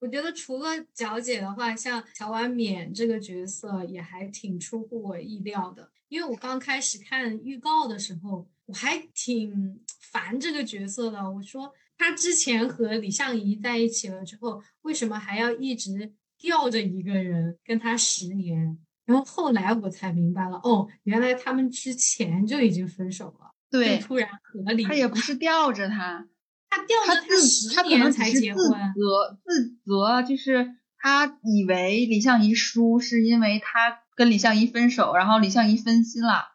我觉得除了角姐的话，像乔婉冕这个角色也还挺出乎我意料的。因为我刚开始看预告的时候，我还挺烦这个角色的。我说他之前和李相夷在一起了之后，为什么还要一直吊着一个人跟他十年？然后后来我才明白了，哦，原来他们之前就已经分手了。对，突然合理。他也不是吊着他。他掉了他十年才结婚，责自责就是他以为李相夷输是因为他跟李相夷分手，然后李相夷分心了。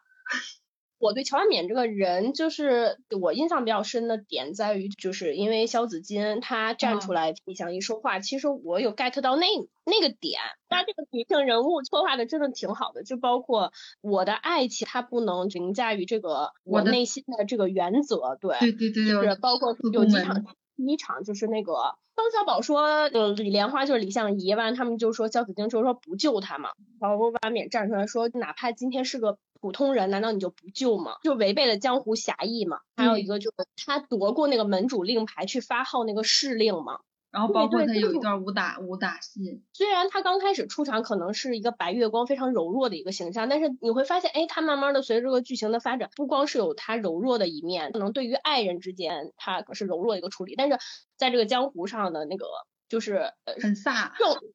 我对乔安冕这个人，就是我印象比较深的点在于，就是因为肖子金他站出来李翔一说话，其实我有 get 到那那个点，他这个女性人物刻画的真的挺好的，就包括我的爱情，它不能凌驾于这个我内心的这个原则，对对对对，就是包括有几场，第一场就是那个方小宝说，呃，李莲花就是李相夷，完了他们就说萧子敬就说不救他嘛，然后婉冕站出来说，哪怕今天是个。普通人难道你就不救吗？就违背了江湖侠义嘛。还有一个就是他夺过那个门主令牌去发号那个试令嘛。然后包括他有一段武打武打戏。虽然他刚开始出场可能是一个白月光非常柔弱的一个形象，但是你会发现，哎，他慢慢的随着这个剧情的发展，不光是有他柔弱的一面，可能对于爱人之间他可是柔弱的一个处理，但是在这个江湖上的那个。就是很飒，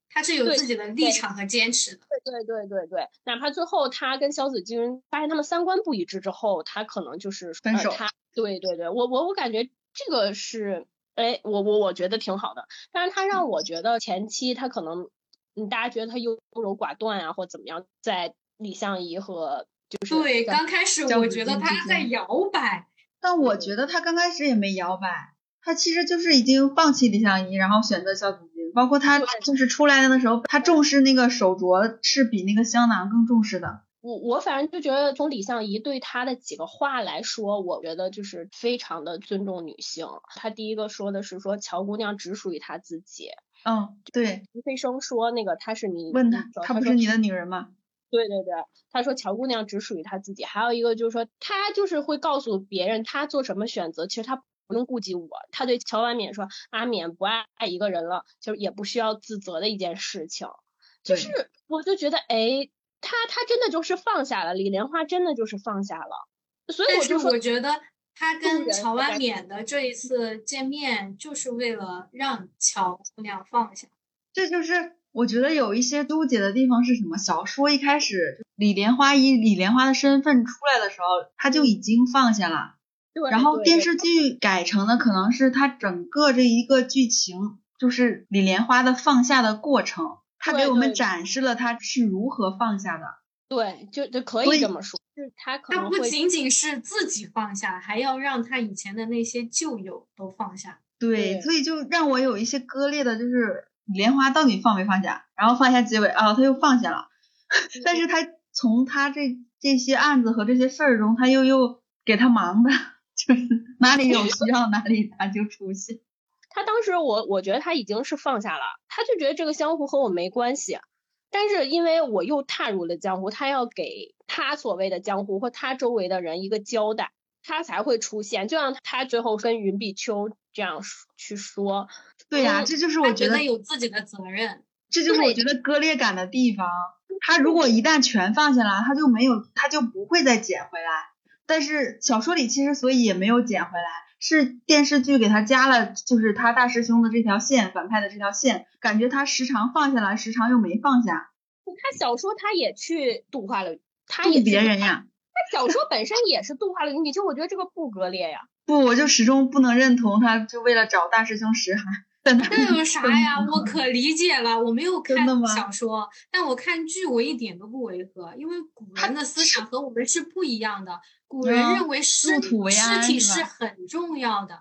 他是有自己的立场和坚持的。对对对对对，哪怕最后他跟萧子君发现他们三观不一致之后，他可能就是分手。他对对对，我我我感觉这个是，哎，我我我觉得挺好的。但是他让我觉得前期他可能，嗯，大家觉得他优柔寡断啊，或怎么样，在李相夷和就是对刚开始我觉得他在摇摆，但我觉得他刚开始也没摇摆。他其实就是已经放弃李相夷，然后选择肖子金。包括他就是出来的时候，他重视那个手镯是比那个香囊更重视的。我我反正就觉得从李相夷对他的几个话来说，我觉得就是非常的尊重女性。他第一个说的是说乔姑娘只属于他自己。嗯，对。吴飞生说那个他是你问他，他不是你的女人吗？对对对，他说乔姑娘只属于他自己。还有一个就是说他就是会告诉别人他做什么选择，其实他。不用顾及我，他对乔婉冕说：“阿冕不爱一个人了，就是也不需要自责的一件事情。”就是我就觉得，哎，他他真的就是放下了，李莲花真的就是放下了。所以我就我觉得他跟乔万冕的这一次见面，就是为了让乔姑娘放下。这就是我觉得有一些纠结的地方是什么？小说一开始，李莲花以李莲花的身份出来的时候，他就已经放下了。然后电视剧改成的可能是他整个这一个剧情，就是李莲花的放下的过程，他给我们展示了他是如何放下的。对，就就可以这么说，就是他可能他不仅仅是自己放下，还要让他以前的那些旧友都放下。对，所以就让我有一些割裂的，就是李莲花到底放没放下？然后放下结尾啊，他又放下了，但是他从他这这些案子和这些事儿中，他又又给他忙的。就是哪里有需要哪里他就出现。他当时我我觉得他已经是放下了，他就觉得这个江湖和我没关系。但是因为我又踏入了江湖，他要给他所谓的江湖或他周围的人一个交代，他才会出现。就像他最后跟云碧秋这样去说。对呀，这就是我觉得有自己的责任。这就是我觉得割裂感的地方。他如果一旦全放下了，他就没有，他就不会再捡回来。但是小说里其实所以也没有捡回来，是电视剧给他加了，就是他大师兄的这条线，反派的这条线，感觉他时常放下来，时常又没放下。他小说他也去度化了，他也别人呀。他小说本身也是度化了你，就我觉得这个不割裂呀。不，我就始终不能认同他，就为了找大师兄那有啥呀？我可理解了。我没有看小说，但我看剧，我一点都不违和，因为古人的思想和我们是不一样的。古人认为尸尸体是很重要的。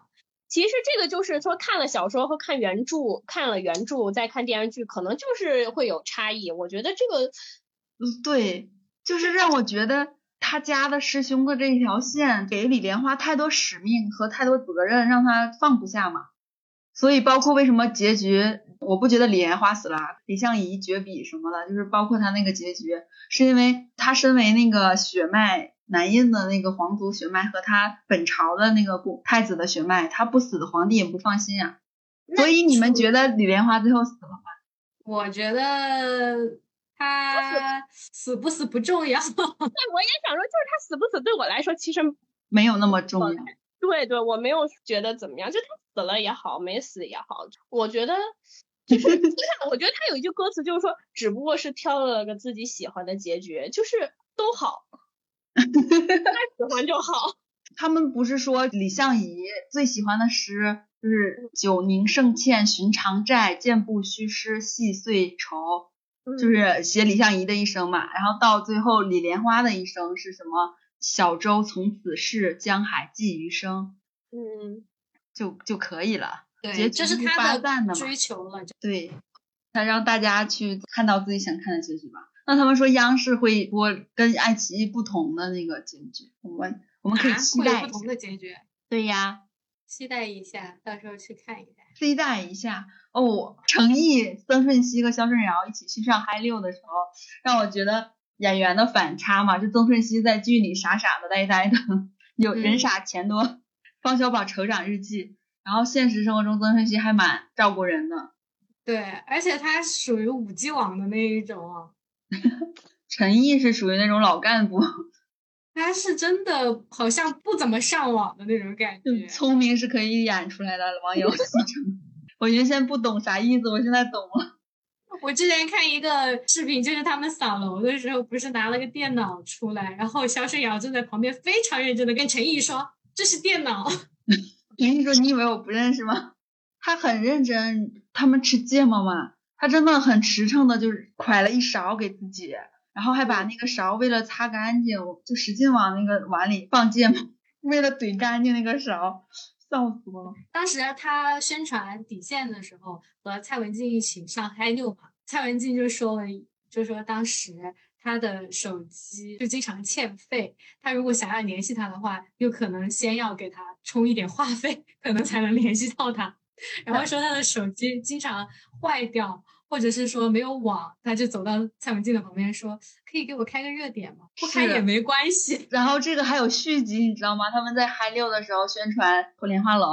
其实这个就是说，看了小说和看原著，看了原著再看电视剧，可能就是会有差异。我觉得这个，嗯，对，就是让我觉得他家的师兄的这一条线给李莲花太多使命和太多责任，让他放不下嘛。所以，包括为什么结局，我不觉得李莲花死了，李相夷绝笔什么的，就是包括他那个结局，是因为他身为那个血脉南印的那个皇族血脉和他本朝的那个太子的血脉，他不死，皇帝也不放心啊。所以你们觉得李莲花最后死了吗我觉得他死不死不重要。对，我也想说，就是他死不死对我来说其实没有那么重要。对对，我没有觉得怎么样，就他死了也好，没死也好，我觉得 就是，我觉得他有一句歌词就是说，只不过是挑了个自己喜欢的结局，就是都好，他喜欢就好。他们不是说李相夷最喜欢的诗就是“久凝胜欠寻常债，健步虚施细碎愁”，就是写李相夷的一生嘛。然后到最后李莲花的一生是什么？小舟从此逝，江海寄余生。嗯，就就可以了。对，这是他的追求嘛。对，他让大家去看到自己想看的结局吧。那他们说央视会播跟爱奇艺不同的那个结局，我们我们可以期待不同的结局。对呀，期待一下，到时候去看一下。期待一下哦，程毅、曾舜晞和肖顺尧一起去上嗨六的时候，让我觉得。演员的反差嘛，就曾舜晞在剧里傻傻的呆呆的，有人傻钱多。方小宝成长日记，然后现实生活中曾舜晞还蛮照顾人的。对，而且他属于五 G 网的那一种啊。陈毅是属于那种老干部。他是真的好像不怎么上网的那种感觉。聪明是可以演出来的，网友戏称。我原先不懂啥意思，我现在懂了。我之前看一个视频，就是他们扫楼的时候，不是拿了个电脑出来，然后肖申瑶就在旁边非常认真的跟陈毅说：“这是电脑。”陈毅说：“你以为我不认识吗？”他很认真。他们吃芥末嘛，他真的很实诚的，就是㧟了一勺给自己，然后还把那个勺为了擦干净，就使劲往那个碗里放芥末，为了怼干净那个勺。笑死我了！当时他宣传底线的时候，和蔡文静一起上嗨六嘛，蔡文静就说了，就说当时他的手机就经常欠费，他如果想要联系他的话，又可能先要给他充一点话费，可能才能联系到他。然后说他的手机经常坏掉。或者是说没有网，他就走到蔡文静的旁边说：“可以给我开个热点吗？不开也没关系。”然后这个还有续集，你知道吗？他们在嗨六的时候宣传破莲花楼，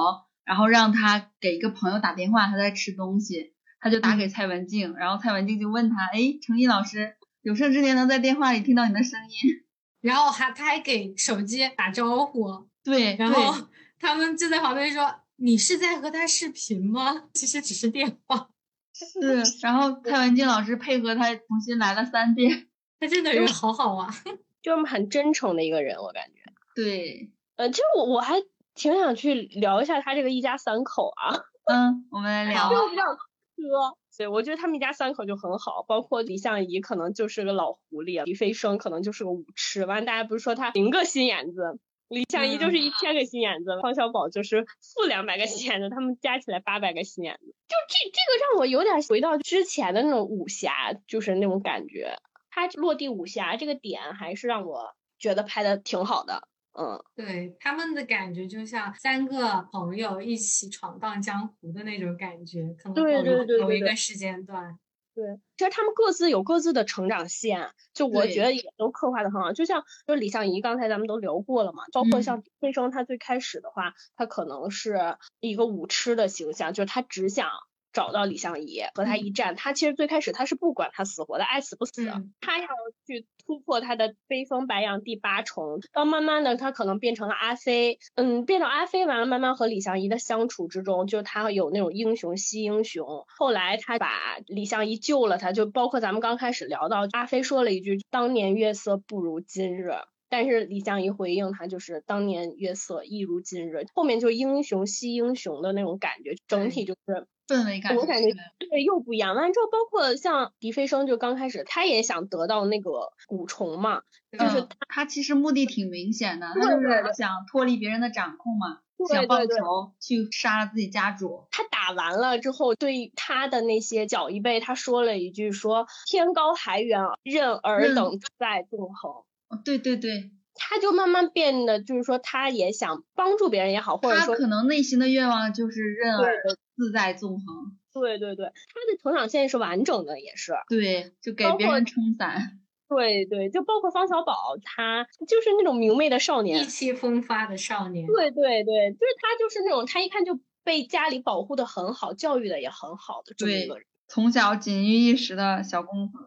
然后让他给一个朋友打电话，他在吃东西，他就打给蔡文静，然后蔡文静就问他：“哎，程毅老师，有生之年能在电话里听到你的声音。”然后还他还给手机打招呼，对，然后他们就在旁边说：“你是在和他视频吗？其实只是电话。”是，然后蔡文静老师配合他重新来了三遍，他真的人好好啊，就是很真诚的一个人，我感觉。对，呃，其实我我还挺想去聊一下他这个一家三口啊。嗯，我们来聊。就比较磕，所以我觉得他们一家三口就很好，包括李相夷可能就是个老狐狸，李飞升可能就是个舞痴，完了大家不是说他零个心眼子。李相夷就是一千个心眼子，方小宝就是负两百个心眼子，他们加起来八百个心眼子。就这这个让我有点回到之前的那种武侠，就是那种感觉。他落地武侠这个点还是让我觉得拍的挺好的。嗯，对他们的感觉就像三个朋友一起闯荡江湖的那种感觉，可能有有一个时间段。对，其实他们各自有各自的成长线，就我觉得也都刻画的很好。就像就李相夷，刚才咱们都聊过了嘛，包括像飞升，他最开始的话，他可能是一个舞痴的形象，就是他只想。找到李相夷和他一战，他其实最开始他是不管他死活的，爱死不死。他要去突破他的悲风白杨第八重，到慢慢的他可能变成了阿飞，嗯，变成阿飞完了，慢慢和李相夷的相处之中，就他有那种英雄惜英雄。后来他把李相夷救了，他就包括咱们刚开始聊到阿飞说了一句“当年月色不如今日”，但是李相夷回应他就是“当年月色亦如今日”，后面就英雄惜英雄的那种感觉，整体就是。氛围感，我感觉对又不一样。完了之后，包括像狄飞升，就刚开始他也想得到那个蛊虫嘛，就是他其实目的挺明显的，他就是想脱离别人的掌控嘛，想报仇去杀了自己家主。他打完了之后，对他的那些小一辈，他说了一句说：“天高海远，任尔等在纵横。”对对对。他就慢慢变得，就是说，他也想帮助别人也好，或者说，他可能内心的愿望就是任尔自在纵横。对对对，他的成长线是完整的，也是。对，就给别人撑伞。对对，就包括方小宝，他就是那种明媚的少年，意气风发的少年。对对对，就是他，就是那种他一看就被家里保护的很好，教育的也很好的这么一个人。从小锦衣玉食的小公子。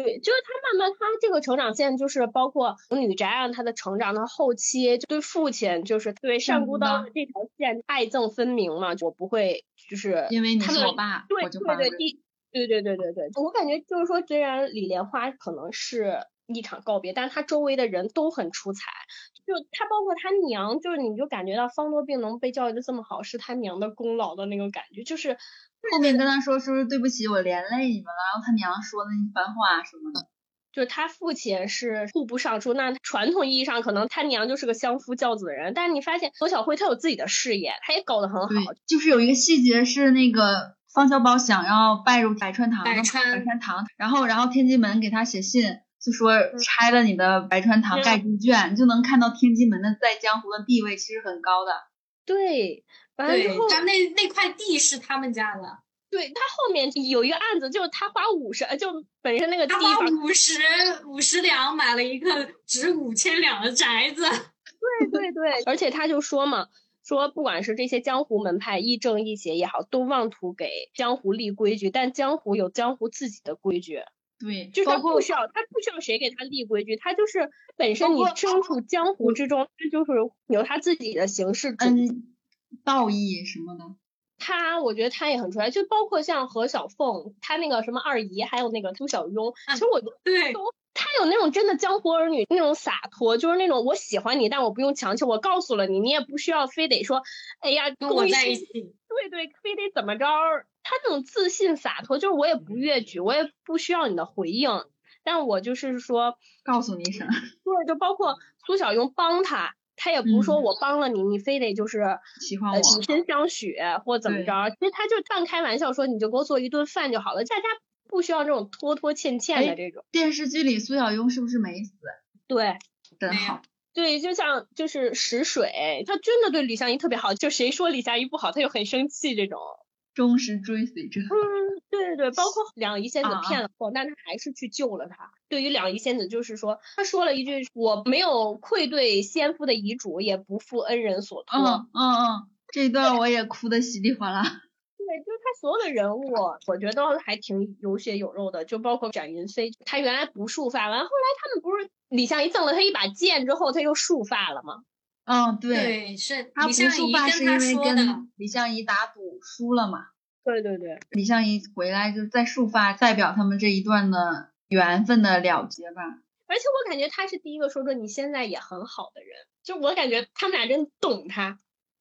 对，就是他慢慢他这个成长线，就是包括女宅让他的成长，他后期对父亲就是对上孤刀的这条线爱憎分明嘛，我不会就是因为你是我爸，对对对，第对对对对对，我感觉就是说，虽然李莲花可能是一场告别，但是他周围的人都很出彩，就他包括他娘，就是你就感觉到方多病能被教育的这么好，是他娘的功劳的那种感觉，就是。后面跟他说是不是对不起我连累你们了，然后他娘说的一番话什么的，就是他父亲是户部尚书，那传统意义上可能他娘就是个相夫教子的人，但是你发现罗小慧她有自己的事业，她也搞得很好。就是有一个细节是那个方小宝想要拜入百川堂，百川百川堂，然后然后天津门给他写信，就说拆了你的白川堂盖猪圈，就能看到天津门的在江湖的地位其实很高的。对。对，他那那块地是他们家的。对他后面有一个案子，就是他花五十，就本身那个地方五十五十两买了一个值五千两的宅子。对对对，而且他就说嘛，说不管是这些江湖门派亦正亦邪也好，都妄图给江湖立规矩，但江湖有江湖自己的规矩。对，就是他不需要，他不需要谁给他立规矩，他就是本身你身处江湖之中，他就是有他自己的形式。嗯。道义什么的，他我觉得他也很出来，就包括像何小凤，他那个什么二姨，还有那个苏小庸，其实我对他有那种真的江湖儿女那种洒脱，就是那种我喜欢你，但我不用强求，我告诉了你，你也不需要非得说，哎呀跟我在一起，对对，非得怎么着，他那种自信洒脱，就是我也不越矩，我也不需要你的回应，但我就是说告诉你一声，对，就包括苏小庸帮他。他也不是说我帮了你，你非得就是喜欢我，以身相许或怎么着？其实他就半开玩笑说，你就给我做一顿饭就好了，大家不需要这种拖拖欠欠的这种。电视剧里苏小庸是不是没死？对，真好。对，就像就是石水，他真的对李香怡特别好，就谁说李香怡不好，他就很生气这种。忠实追随者。嗯，对对对，包括两仪仙子骗了后，但他还是去救了他。对于两仪仙子，就是说，他说了一句：“我没有愧对先夫的遗嘱，也不负恩人所托。”嗯嗯嗯，这一段我也哭的稀里哗啦。对，就是他所有的人物，我觉得还挺有血有肉的，就包括展云飞，他原来不束发，完后来他们不是李相夷赠了他一把剑之后，他又束发了吗？嗯，对，是他不束发是因为跟李相夷打赌输了嘛？对对对，李相夷回来就在束发，代表他们这一段的缘分的了结吧。而且我感觉他是第一个说说你现在也很好的人，就我感觉他们俩真懂他。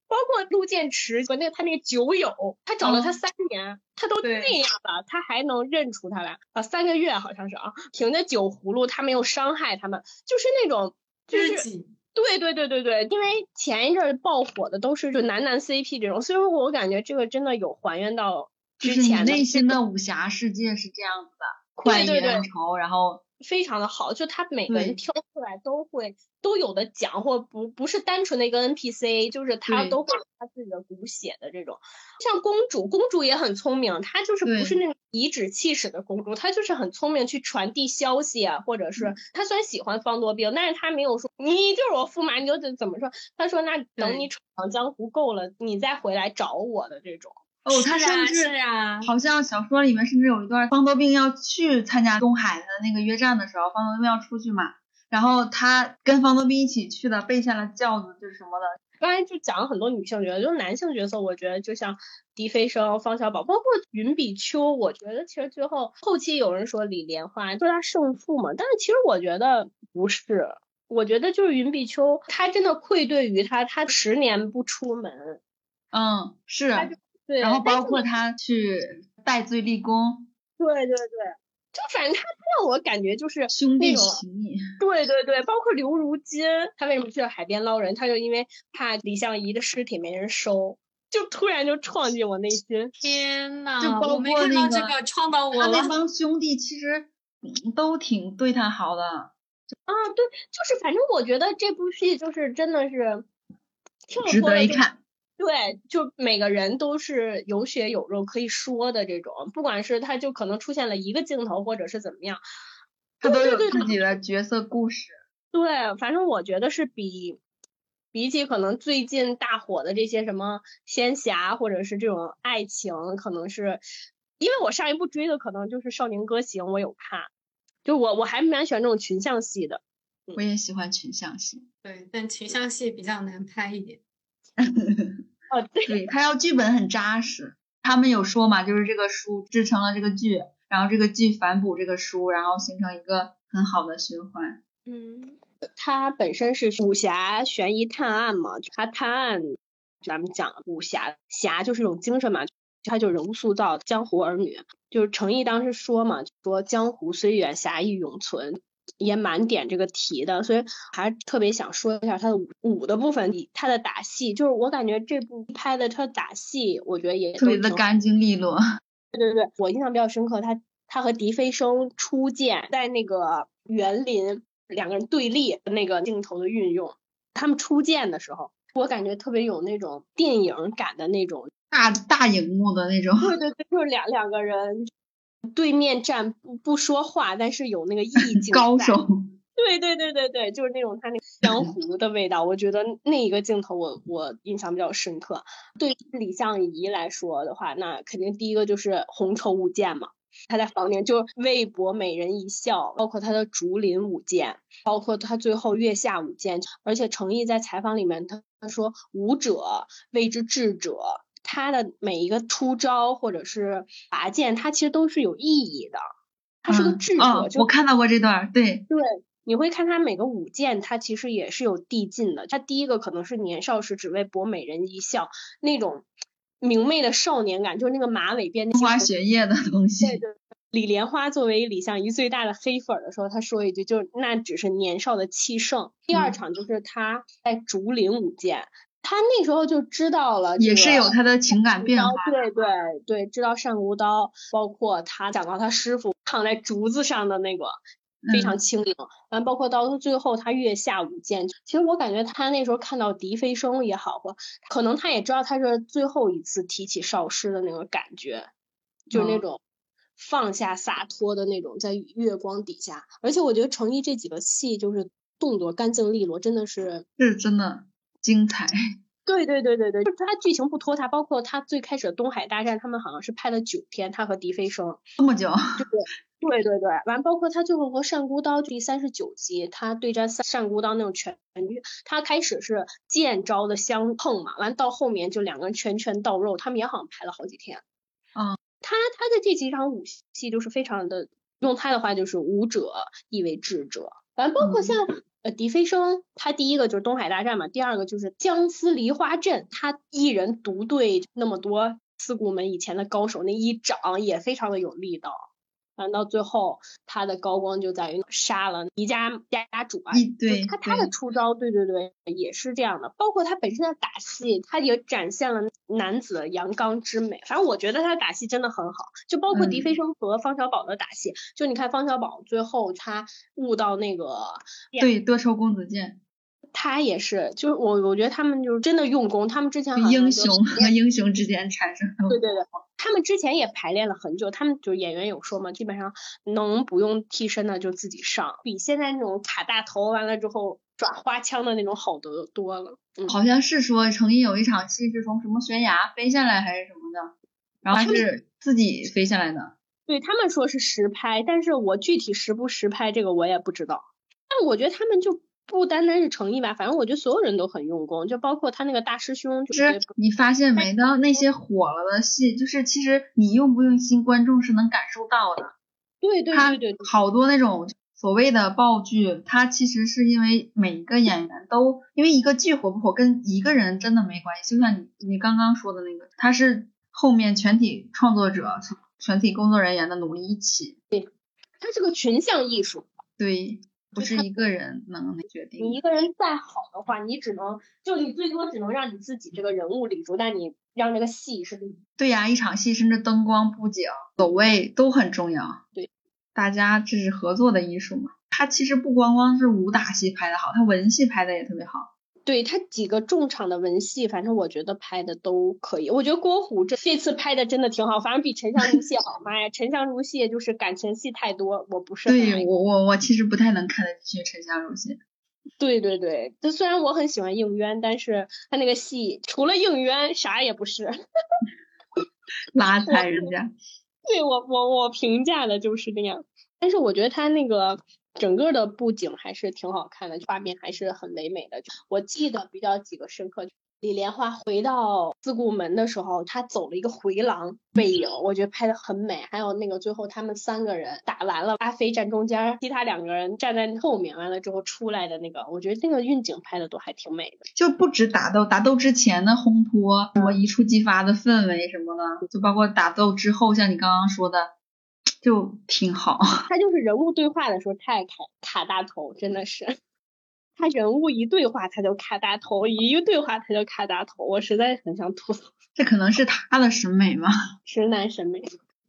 包括陆建池和那他那个酒友，他找了他三年，他都那样了，他还能认出他来啊？三个月好像是啊，凭着酒葫芦，他没有伤害他们，就是那种就是。对对对对对，因为前一阵爆火的都是就男男 CP 这种，所以说我感觉这个真的有还原到之前内心的 武侠世界是这样子的，快意恩仇，然后。非常的好，就他每个人挑出来都会都有的讲，或不不是单纯的一个 NPC，就是他都会有他自己的骨血的这种。像公主，公主也很聪明，她就是不是那种颐指气使的公主，她就是很聪明去传递消息啊，或者是她虽然喜欢方多病，但是她没有说你就是我驸马，你就怎怎么说？她说那等你闯江湖够了，你再回来找我的这种。哦，他甚至好像小说里面甚至有一段方多病要去参加东海的那个约战的时候，方多病要出去嘛，然后他跟方多病一起去的，备下了轿子就是什么的。刚才就讲了很多女性角色，就是男性角色，我觉得就像狄飞生、方小宝，包括云比丘，我觉得其实最后后期有人说李莲花说他胜负嘛，但是其实我觉得不是，我觉得就是云比丘他真的愧对于他，他十年不出门，嗯，是。对，然后包括他去戴罪立功，对对对，就反正他让我感觉就是兄弟情谊，对对对，包括刘如金，他为什么去海边捞人？他就因为怕李相夷的尸体没人收，就突然就创进我内心。天呐，就包括那个创到我他那帮兄弟其实都挺对他好的。啊，对，就是反正我觉得这部戏就是真的是值得一看。对，就每个人都是有血有肉可以说的这种，不管是他就可能出现了一个镜头，或者是怎么样，他都有自己的角色故事。对，反正我觉得是比比起可能最近大火的这些什么仙侠或者是这种爱情，可能是因为我上一部追的可能就是《少年歌行》，我有看，就我我还蛮喜欢这种群像戏的。我也喜欢群像戏，对，但群像戏比较难拍一点。哦，对，对他要剧本很扎实。他们有说嘛，就是这个书制成了这个剧，然后这个剧反哺这个书，然后形成一个很好的循环。嗯，它本身是武侠悬疑探案嘛，它探案咱们讲武侠侠就是一种精神嘛，它就人物塑造江湖儿女，就是程毅当时说嘛，说江湖虽远，侠义永存。也蛮点这个题的，所以还是特别想说一下他的武武的部分，他的打戏，就是我感觉这部拍的他打戏，我觉得也特别的干净利落。对对对，我印象比较深刻，他他和狄飞升初见，在那个园林两个人对立那个镜头的运用，他们初见的时候，我感觉特别有那种电影感的那种大大荧幕的那种。对对对，就是两两个人。对面站不不说话，但是有那个意境。高手。对对对对对，就是那种他那个江湖的味道。我觉得那一个镜头我我印象比较深刻。对李相夷来说的话，那肯定第一个就是红绸舞剑嘛。他在房间就为博美人一笑，包括他的竹林舞剑，包括他最后月下舞剑。而且程毅在采访里面他他说舞者谓之智者。他的每一个出招或者是拔剑，他其实都是有意义的。他是个智者，我看到过这段，对对，你会看他每个舞剑，他其实也是有递进的。他第一个可能是年少时只为博美人一笑，那种明媚的少年感，就是那个马尾辫、花雪叶的东西。对对，李莲花作为李相夷最大的黑粉的时候，他说一句，就是那只是年少的气盛。第二场就是他在竹林舞剑。他那时候就知道了，也是有他的情感变化。对对对，知道善无刀，包括他讲到他师傅躺在竹子上的那个非常轻盈，完包括到最后他月下舞剑，其实我感觉他那时候看到笛飞升也好，或可能他也知道他是最后一次提起少师的那个感觉，就是那种放下洒脱的那种在月光底下。而且我觉得程毅这几个戏就是动作干净利落，真的是是真的。精彩，对对对对对，就是他剧情不拖沓，包括他最开始的东海大战，他们好像是拍了九天，他和狄飞生这么久，对对对，完包括他最后和单孤刀第三十九集，他对战单孤刀那种拳击，他开始是剑招的相碰嘛，完到后面就两个人拳拳到肉，他们也好像拍了好几天，嗯，他他的这几场武戏就是非常的，用他的话就是武者亦为智者，完包括像。笛飞声他第一个就是东海大战嘛，第二个就是姜思梨花阵，他一人独对那么多四股门以前的高手，那一掌也非常的有力道。完到最后，他的高光就在于杀了倪家家主啊，对，他他的出招，对对对，也是这样的。包括他本身的打戏，他也展现了男子阳刚之美。反正我觉得他打戏真的很好，就包括狄飞升和方小宝的打戏，就你看方小宝最后他悟到那个对多抽公子剑。他也是，就是我，我觉得他们就是真的用功。他们之前英雄和英雄之间产生对对对，他们之前也排练了很久。他们就演员有说嘛，基本上能不用替身的就自己上，比现在那种卡大头完了之后耍花枪的那种好得多了。好像是说成毅有一场戏是从什么悬崖飞下来还是什么的，然后是自己飞下来的。对他们说是实拍，但是我具体实不实拍这个我也不知道。但我觉得他们就。不单单是诚意吧，反正我觉得所有人都很用功，就包括他那个大师兄。就是你发现没？到那些火了的戏，就是其实你用不用心，观众是能感受到的。对对对对。好多那种所谓的爆剧，它其实是因为每一个演员都，因为一个剧火不火跟一个人真的没关系。就像你你刚刚说的那个，他是后面全体创作者、全体工作人员的努力一起。对，它是个群像艺术。对。不是一个人能决定。你一个人再好的话，你只能就你最多只能让你自己这个人物立住，但你让这个戏是立。对呀，一场戏甚至灯光布景走位都很重要。对，大家这是合作的艺术嘛。他其实不光光是武打戏拍的好，他文戏拍的也特别好。对他几个重场的文戏，反正我觉得拍的都可以。我觉得郭虎这这次拍的真的挺好，反正比沉香如屑好。妈呀，沉香如屑就是感情戏太多，我不是。对我我我其实不太能看得进去沉香如屑。对对对，就虽然我很喜欢应渊，但是他那个戏除了应渊啥也不是。拉踩人家。对我我我评价的就是那样，但是我觉得他那个整个的布景还是挺好看的，画面还是很唯美的。我记得比较几个深刻。李莲花回到自顾门的时候，他走了一个回廊背影，我觉得拍的很美。还有那个最后他们三个人打完了，阿飞站中间，其他两个人站在后面，完了之后出来的那个，我觉得那个运景拍的都还挺美的。就不止打斗，打斗之前的烘托，什么一触即发的氛围什么的，就包括打斗之后，像你刚刚说的，就挺好。他就是人物对话的时候太卡卡大头，真的是。他人物一对话他就卡大头，一对话他就卡大头，我实在很想吐槽。这可能是他的审美吧，直男审美。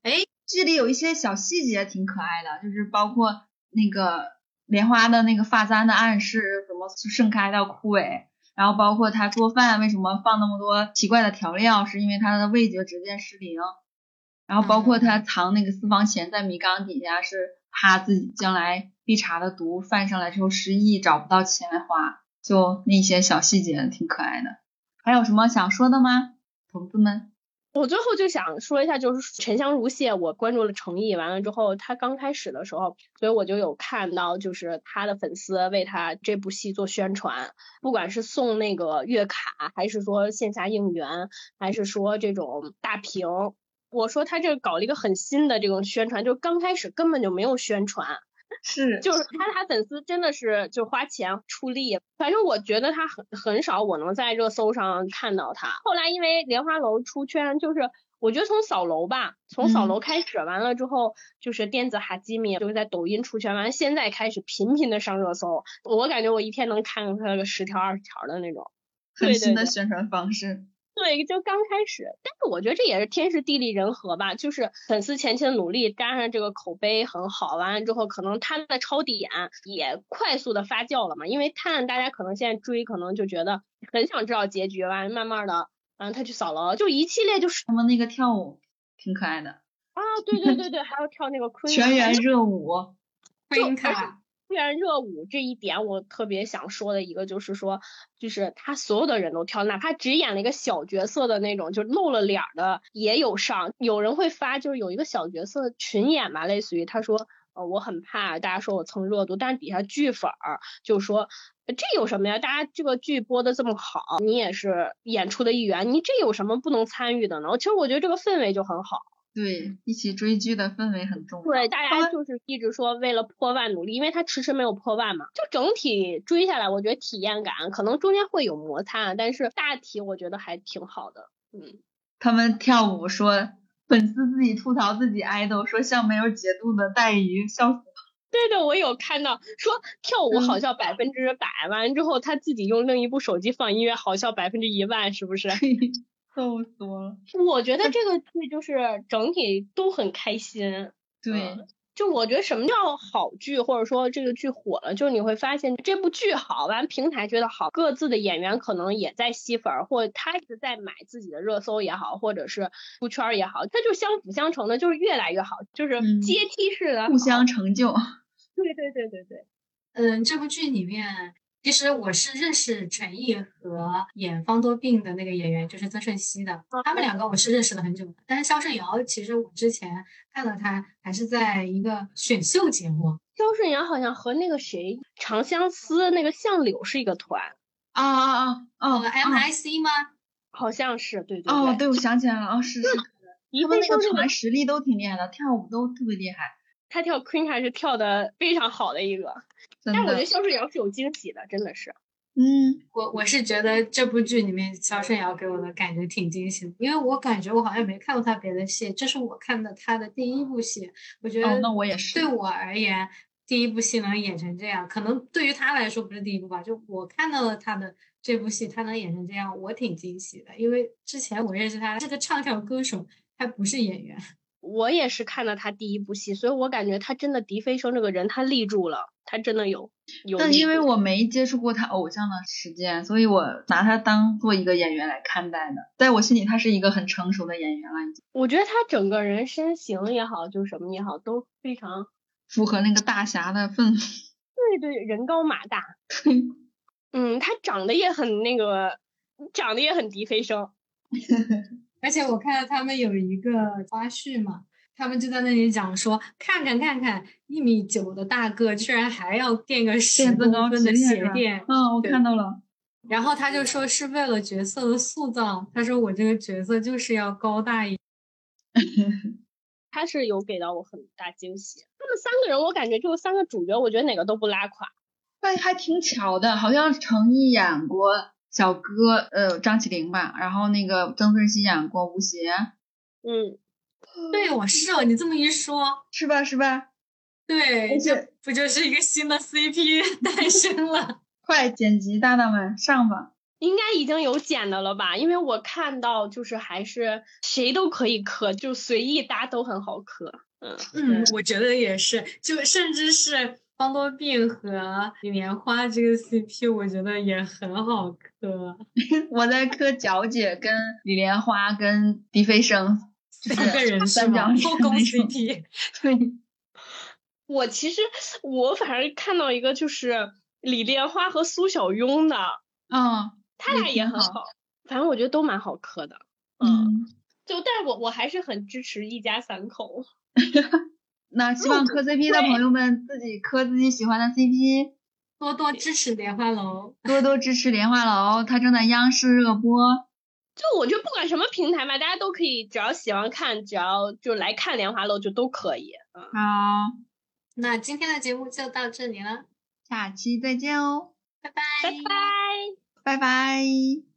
哎，剧里有一些小细节挺可爱的，就是包括那个莲花的那个发簪的暗示，什么盛开到枯萎，然后包括他做饭为什么放那么多奇怪的调料，是因为他的味觉直接失灵。然后包括他藏那个私房钱在米缸底下，是怕自己将来。绿茶的毒犯上来之后失忆，找不到钱花，就那些小细节挺可爱的。还有什么想说的吗，同志们？我最后就想说一下，就是沉香如屑，我关注了成毅，完了之后他刚开始的时候，所以我就有看到，就是他的粉丝为他这部戏做宣传，不管是送那个月卡，还是说线下应援，还是说这种大屏，我说他这搞了一个很新的这种宣传，就刚开始根本就没有宣传。是，就是他，他粉丝真的是就花钱出力，反正我觉得他很很少，我能在热搜上看到他。后来因为莲花楼出圈，就是我觉得从扫楼吧，从扫楼开始，完了之后就是电子哈基米，就是在抖音出圈，完了现在开始频频的上热搜，我感觉我一天能看他个十条二十条的那种，很新的宣传方式。对，就刚开始，但是我觉得这也是天时地利人和吧，就是粉丝前期的努力，加上这个口碑很好，完了之后可能他的抄点也快速的发酵了嘛，因为探大家可能现在追，可能就觉得很想知道结局，完慢慢的，完了他去扫楼，就一系列就是他们那个跳舞挺可爱的啊，对对对对，还要跳那个 全员热舞，欢迎卡。虽然热舞这一点，我特别想说的一个就是说，就是他所有的人都跳，哪怕只演了一个小角色的那种，就露了脸的也有上。有人会发，就是有一个小角色群演吧，类似于他说，呃，我很怕大家说我蹭热度，但是底下剧粉儿就说，这有什么呀？大家这个剧播的这么好，你也是演出的一员，你这有什么不能参与的呢？其实我觉得这个氛围就很好。对，一起追剧的氛围很重要。对，大家就是一直说为了破万努力，因为他迟迟没有破万嘛。就整体追下来，我觉得体验感可能中间会有摩擦，但是大体我觉得还挺好的。嗯，他们跳舞说粉丝自己吐槽自己爱豆，说像没有节度的带鱼，笑死了。对的，我有看到说跳舞好笑百分之百，完了之后他自己用另一部手机放音乐，好笑百分之一万，是不是？笑死我了！我觉得这个剧就是整体都很开心。对，就我觉得什么叫好剧，或者说这个剧火了，就是你会发现这部剧好，完平台觉得好，各自的演员可能也在吸粉，或他一直在买自己的热搜也好，或者是出圈也好，它就相辅相成的，就是越来越好，就是阶梯式的，互相成就。对对对对对，嗯，这部剧里面。其实我是认识陈毅和演方多病的那个演员，就是曾舜晞的。他们两个我是认识了很久的。但是肖顺尧，其实我之前看到他还是在一个选秀节目。肖顺尧好像和那个谁《长相思》那个相柳是一个团。啊啊啊！哦，M I C 吗？好像是，对对。哦，对，我想起来了，哦，是是。他们那个团实力都挺厉害的，跳舞都特别厉害。他跳 Queen 还是跳的非常好的一个，但我觉得肖顺尧是有惊喜的，真的是。嗯，我我是觉得这部剧里面肖顺尧给我的感觉挺惊喜的，因为我感觉我好像没看过他别的戏，这是我看的他的第一部戏。我觉得，那我也是。对我而言，第一部戏能演成这样，可能对于他来说不是第一部吧。就我看到了他的这部戏，他能演成这样，我挺惊喜的，因为之前我认识他是个唱跳歌手，他不是演员。我也是看了他第一部戏，所以我感觉他真的狄飞升这个人，他立住了，他真的有有。但因为我没接触过他偶像的时间，所以我拿他当做一个演员来看待的。在我心里，他是一个很成熟的演员了。已经。我觉得他整个人身形也好，就什么也好，都非常符合那个大侠的氛围。对对，人高马大。嗯，他长得也很那个，长得也很狄飞升。而且我看到他们有一个花絮嘛，他们就在那里讲说，看看看看，一米九的大个居然还要垫个十公分的鞋垫嗯，我看到了。然后他就说是为了角色的塑造，他说我这个角色就是要高大一 他是有给到我很大惊喜。他们三个人，我感觉就三个主角，我觉得哪个都不拉垮。但还挺巧的，好像成毅演过小哥，呃，张起灵吧，然后那个曾舜晞演过吴邪，嗯，对，我是哦，你这么一说，是吧？是吧？对，而且这不就是一个新的 CP 诞生了？快剪辑大大们上吧！应该已经有剪的了吧？因为我看到就是还是谁都可以磕，就随意搭都很好磕。嗯，嗯，我觉得也是，就甚至是方多病和李莲花这个 CP，我觉得也很好磕。我在磕角姐跟李莲花跟狄飞升，三个人是三吗？角后宫 CP，对，我其实我反正看到一个就是李莲花和苏小庸的，嗯他俩也很好，反正我觉得都蛮好磕的。嗯，就但是我我还是很支持一家三口。那希望磕 CP 的朋友们自己磕自己喜欢的 CP，多多支持莲花楼。多多支持莲花楼，它正在央视热播。就我觉得不管什么平台嘛，大家都可以，只要喜欢看，只要就来看《莲花楼》就都可以。嗯，好，那今天的节目就到这里了，下期再见哦，拜拜，拜拜。拜拜。